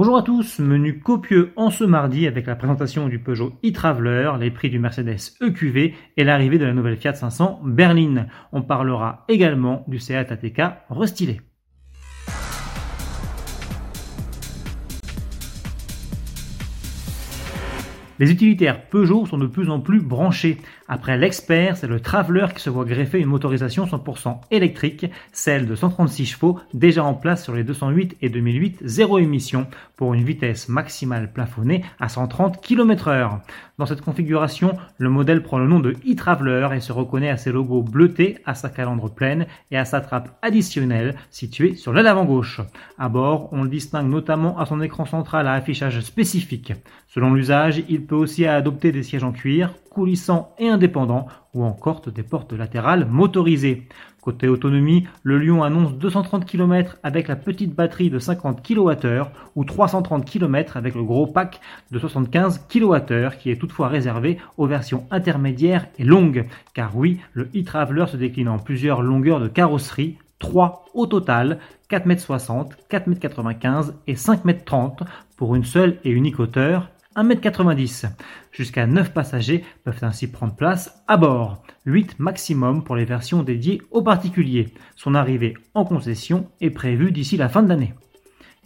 Bonjour à tous, menu copieux en ce mardi avec la présentation du Peugeot e-Traveler, les prix du Mercedes EQV et l'arrivée de la nouvelle Fiat 500 berline. On parlera également du Seat ATK restylé. Les utilitaires Peugeot sont de plus en plus branchés. Après l'Expert, c'est le Traveler qui se voit greffer une motorisation 100% électrique, celle de 136 chevaux, déjà en place sur les 208 et 2008 zéro émission, pour une vitesse maximale plafonnée à 130 km h Dans cette configuration, le modèle prend le nom de e-Traveler et se reconnaît à ses logos bleutés, à sa calandre pleine et à sa trappe additionnelle située sur l'aile avant gauche. À bord, on le distingue notamment à son écran central à affichage spécifique. Selon l'usage, il peut aussi adopter des sièges en cuir, coulissants et indépendants, ou encore des portes latérales motorisées. Côté autonomie, le Lyon annonce 230 km avec la petite batterie de 50 kWh ou 330 km avec le gros pack de 75 kWh qui est toutefois réservé aux versions intermédiaires et longues. Car oui, le e-Traveler se décline en plusieurs longueurs de carrosserie, 3 au total, 4,60 m, 4,95 m et 5,30 m pour une seule et unique hauteur 1m90. Jusqu'à 9 passagers peuvent ainsi prendre place à bord, 8 maximum pour les versions dédiées aux particuliers. Son arrivée en concession est prévue d'ici la fin de l'année.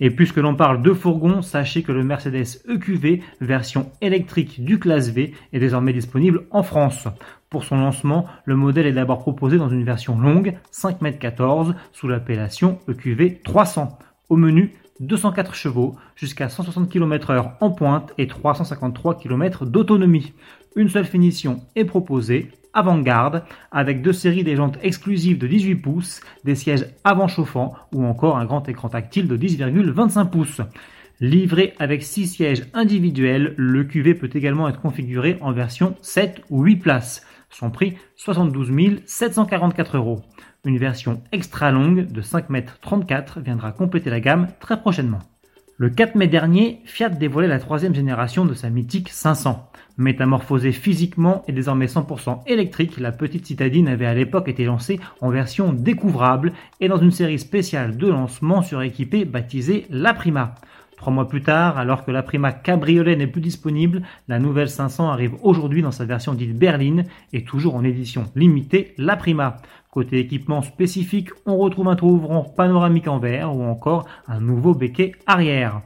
Et puisque l'on parle de fourgon, sachez que le Mercedes EQV version électrique du classe V est désormais disponible en France. Pour son lancement, le modèle est d'abord proposé dans une version longue, 5,14 m sous l'appellation EQV 300. Au menu, 204 chevaux, jusqu'à 160 km/h en pointe et 353 km d'autonomie. Une seule finition est proposée, avant-garde, avec deux séries des jantes exclusives de 18 pouces, des sièges avant chauffants ou encore un grand écran tactile de 10,25 pouces. Livré avec 6 sièges individuels, le QV peut également être configuré en version 7 ou 8 places. Son prix 72 744 euros. Une version extra longue de 5,34 m viendra compléter la gamme très prochainement. Le 4 mai dernier, Fiat dévoilait la troisième génération de sa mythique 500. Métamorphosée physiquement et désormais 100% électrique, la petite citadine avait à l'époque été lancée en version découvrable et dans une série spéciale de lancement suréquipée baptisée La Prima. Trois mois plus tard, alors que la Prima Cabriolet n'est plus disponible, la nouvelle 500 arrive aujourd'hui dans sa version dite berline et toujours en édition limitée La Prima. Côté équipement spécifique, on retrouve un tour panoramique en verre ou encore un nouveau béquet arrière.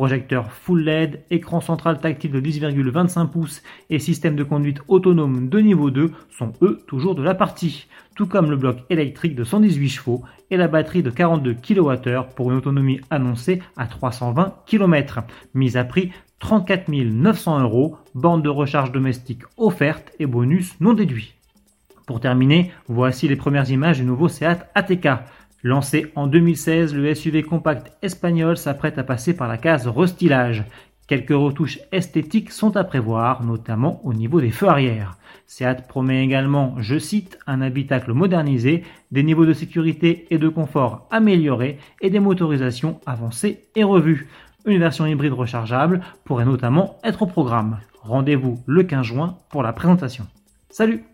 Projecteur full LED, écran central tactile de 10,25 pouces et système de conduite autonome de niveau 2 sont eux toujours de la partie, tout comme le bloc électrique de 118 chevaux et la batterie de 42 kWh pour une autonomie annoncée à 320 km, mise à prix 34 900 euros, bande de recharge domestique offerte et bonus non déduit. Pour terminer, voici les premières images du nouveau Seat ATK. Lancé en 2016, le SUV compact espagnol s'apprête à passer par la case restylage. Quelques retouches esthétiques sont à prévoir, notamment au niveau des feux arrière. Seat promet également, je cite, un habitacle modernisé, des niveaux de sécurité et de confort améliorés et des motorisations avancées et revues. Une version hybride rechargeable pourrait notamment être au programme. Rendez-vous le 15 juin pour la présentation. Salut